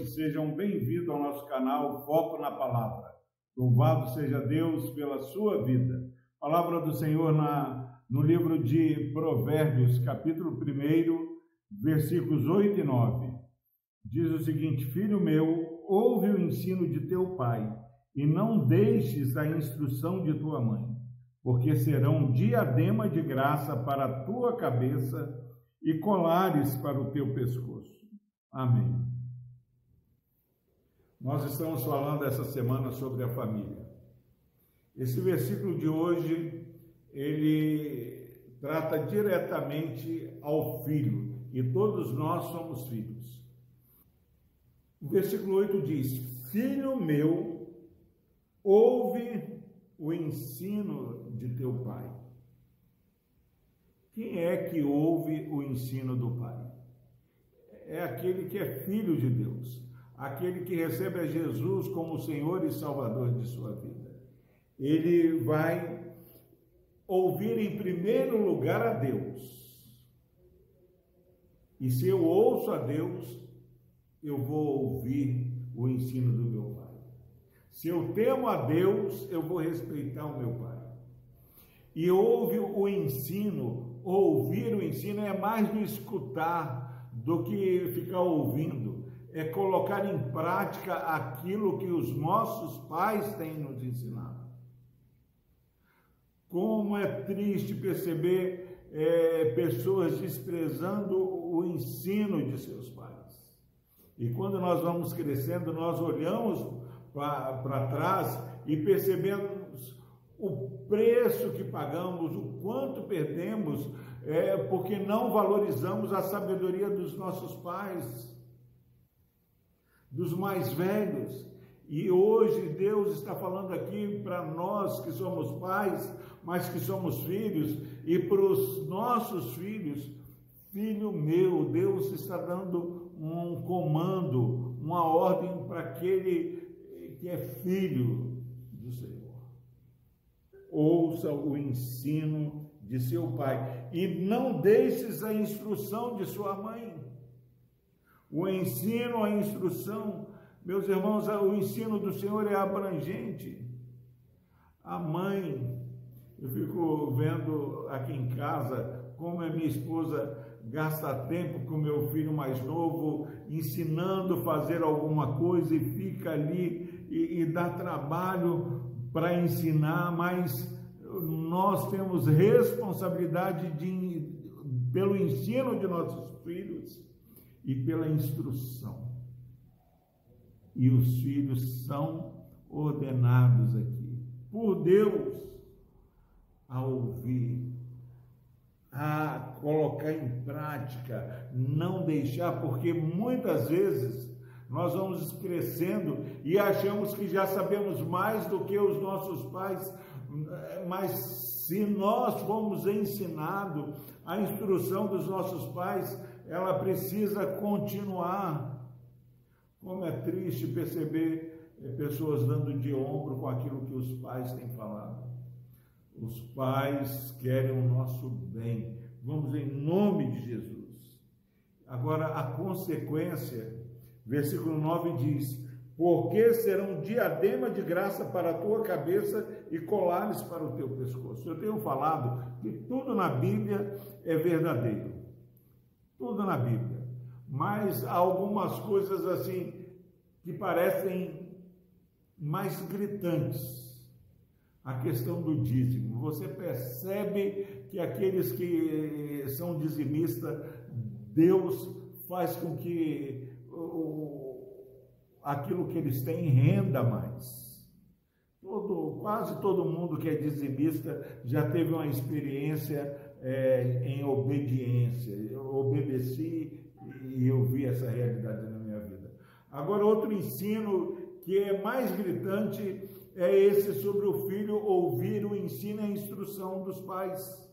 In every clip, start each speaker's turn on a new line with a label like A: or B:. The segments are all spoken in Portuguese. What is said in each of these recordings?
A: noite, sejam bem-vindos ao nosso canal Foco na Palavra. Louvado seja Deus pela sua vida. Palavra do Senhor na, no livro de Provérbios, capítulo 1, versículos 8 e 9. Diz o seguinte: Filho meu, ouve o ensino de teu pai, e não deixes a instrução de tua mãe, porque serão diadema de graça para a tua cabeça e colares para o teu pescoço. Amém. Nós estamos falando essa semana sobre a família. Esse versículo de hoje, ele trata diretamente ao filho, e todos nós somos filhos. O versículo 8 diz: Filho meu, ouve o ensino de teu pai. Quem é que ouve o ensino do pai? é aquele que é filho de Deus, aquele que recebe a Jesus como Senhor e Salvador de sua vida. Ele vai ouvir em primeiro lugar a Deus. E se eu ouço a Deus, eu vou ouvir o ensino do meu Pai. Se eu temo a Deus, eu vou respeitar o meu Pai. E ouve o ensino, ouvir o ensino é mais do escutar, do que ficar ouvindo, é colocar em prática aquilo que os nossos pais têm nos ensinado. Como é triste perceber é, pessoas desprezando o ensino de seus pais. E quando nós vamos crescendo, nós olhamos para trás e percebemos o preço que pagamos, o quanto perdemos é porque não valorizamos a sabedoria dos nossos pais, dos mais velhos. E hoje Deus está falando aqui para nós que somos pais, mas que somos filhos, e para os nossos filhos, filho meu, Deus está dando um comando, uma ordem para aquele que é filho do Senhor. Ouça o ensino de seu pai, e não deixes a instrução de sua mãe. O ensino, a instrução, meus irmãos, o ensino do Senhor é abrangente. A mãe, eu fico vendo aqui em casa como a minha esposa gasta tempo com meu filho mais novo, ensinando a fazer alguma coisa e fica ali e, e dá trabalho para ensinar, mas nós temos responsabilidade de, pelo ensino de nossos filhos e pela instrução. E os filhos são ordenados aqui por Deus a ouvir, a colocar em prática, não deixar, porque muitas vezes nós vamos crescendo e achamos que já sabemos mais do que os nossos pais mas se nós fomos ensinados a instrução dos nossos pais, ela precisa continuar. Como é triste perceber eh, pessoas dando de ombro com aquilo que os pais têm falado. Os pais querem o nosso bem. Vamos em nome de Jesus. Agora, a consequência, versículo 9 diz: porque serão diadema de graça para a tua cabeça e colares para o teu pescoço. Eu tenho falado que tudo na Bíblia é verdadeiro. Tudo na Bíblia. Mas há algumas coisas assim que parecem mais gritantes. A questão do dízimo. Você percebe que aqueles que são dizimistas, Deus faz com que aquilo que eles têm renda mais. Todo, quase todo mundo que é dizimista já teve uma experiência é, em obediência. Eu obedeci e eu vi essa realidade na minha vida. Agora, outro ensino que é mais gritante é esse sobre o filho ouvir o ensino e a instrução dos pais.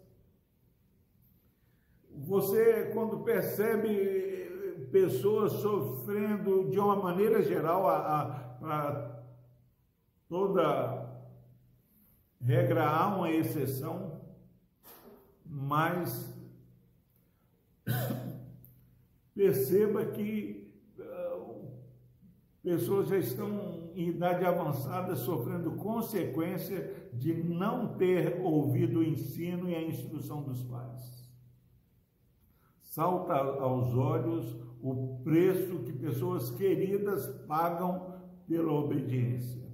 A: Você, quando percebe pessoas sofrendo de uma maneira geral, a, a, a toda regra há uma exceção, mas perceba que uh, pessoas já estão em idade avançada sofrendo consequência de não ter ouvido o ensino e a instrução dos pais. Salta aos olhos o preço que pessoas queridas pagam pela obediência.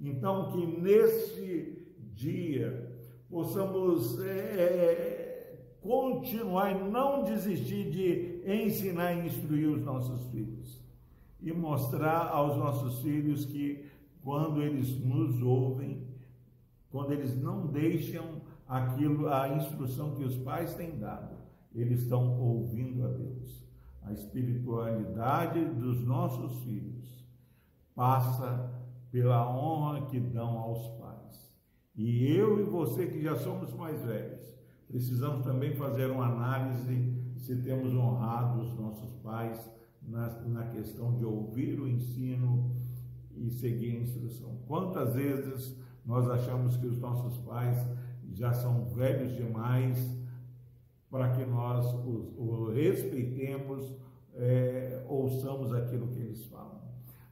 A: Então, que nesse dia possamos é, é, continuar e não desistir de ensinar e instruir os nossos filhos e mostrar aos nossos filhos que quando eles nos ouvem, quando eles não deixam aquilo, a instrução que os pais têm dado, eles estão ouvindo a Deus. A espiritualidade dos nossos filhos passa pela honra que dão aos pais. Você que já somos mais velhos, precisamos também fazer uma análise se temos honrado os nossos pais na, na questão de ouvir o ensino e seguir a instrução. Quantas vezes nós achamos que os nossos pais já são velhos demais para que nós os, os respeitemos, é, ouçamos aquilo que eles falam.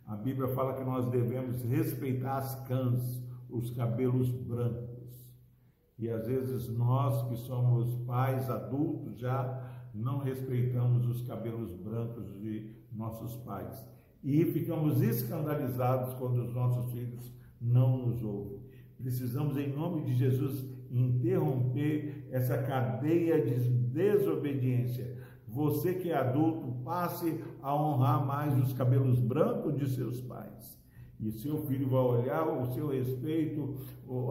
A: A Bíblia fala que nós devemos respeitar as cãs, os cabelos brancos. E às vezes nós que somos pais adultos já não respeitamos os cabelos brancos de nossos pais. E ficamos escandalizados quando os nossos filhos não nos ouvem. Precisamos, em nome de Jesus, interromper essa cadeia de desobediência. Você que é adulto, passe a honrar mais os cabelos brancos de seus pais. E seu filho vai olhar o seu respeito,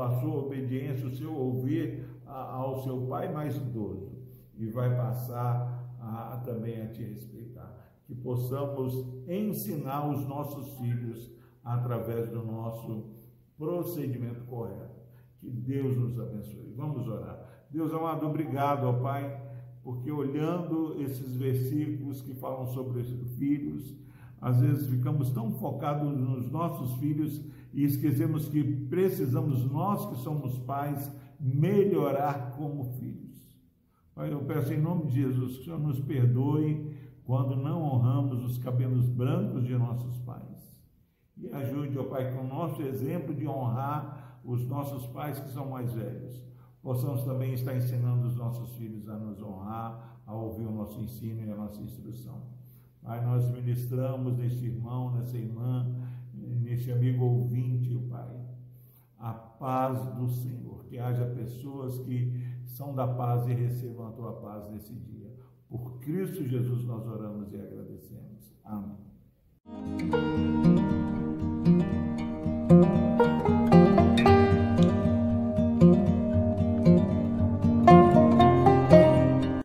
A: a sua obediência, o seu ouvir ao seu pai mais idoso e vai passar a, também a te respeitar. Que possamos ensinar os nossos filhos através do nosso procedimento correto. Que Deus nos abençoe. Vamos orar. Deus amado, obrigado, ó Pai, porque olhando esses versículos que falam sobre os filhos, às vezes ficamos tão focados nos nossos filhos e esquecemos que precisamos, nós que somos pais, melhorar como filhos. Pai, eu peço em nome de Jesus que o Senhor nos perdoe quando não honramos os cabelos brancos de nossos pais. E ajude, ó Pai, com o nosso exemplo de honrar os nossos pais que são mais velhos. Possamos também estar ensinando os nossos filhos a nos honrar, a ouvir o nosso ensino e a nossa instrução. Pai, nós ministramos neste irmão, nessa irmã, neste amigo ouvinte, Pai, a paz do Senhor. Que haja pessoas que são da paz e recebam a tua paz nesse dia. Por Cristo Jesus nós oramos e agradecemos. Amém.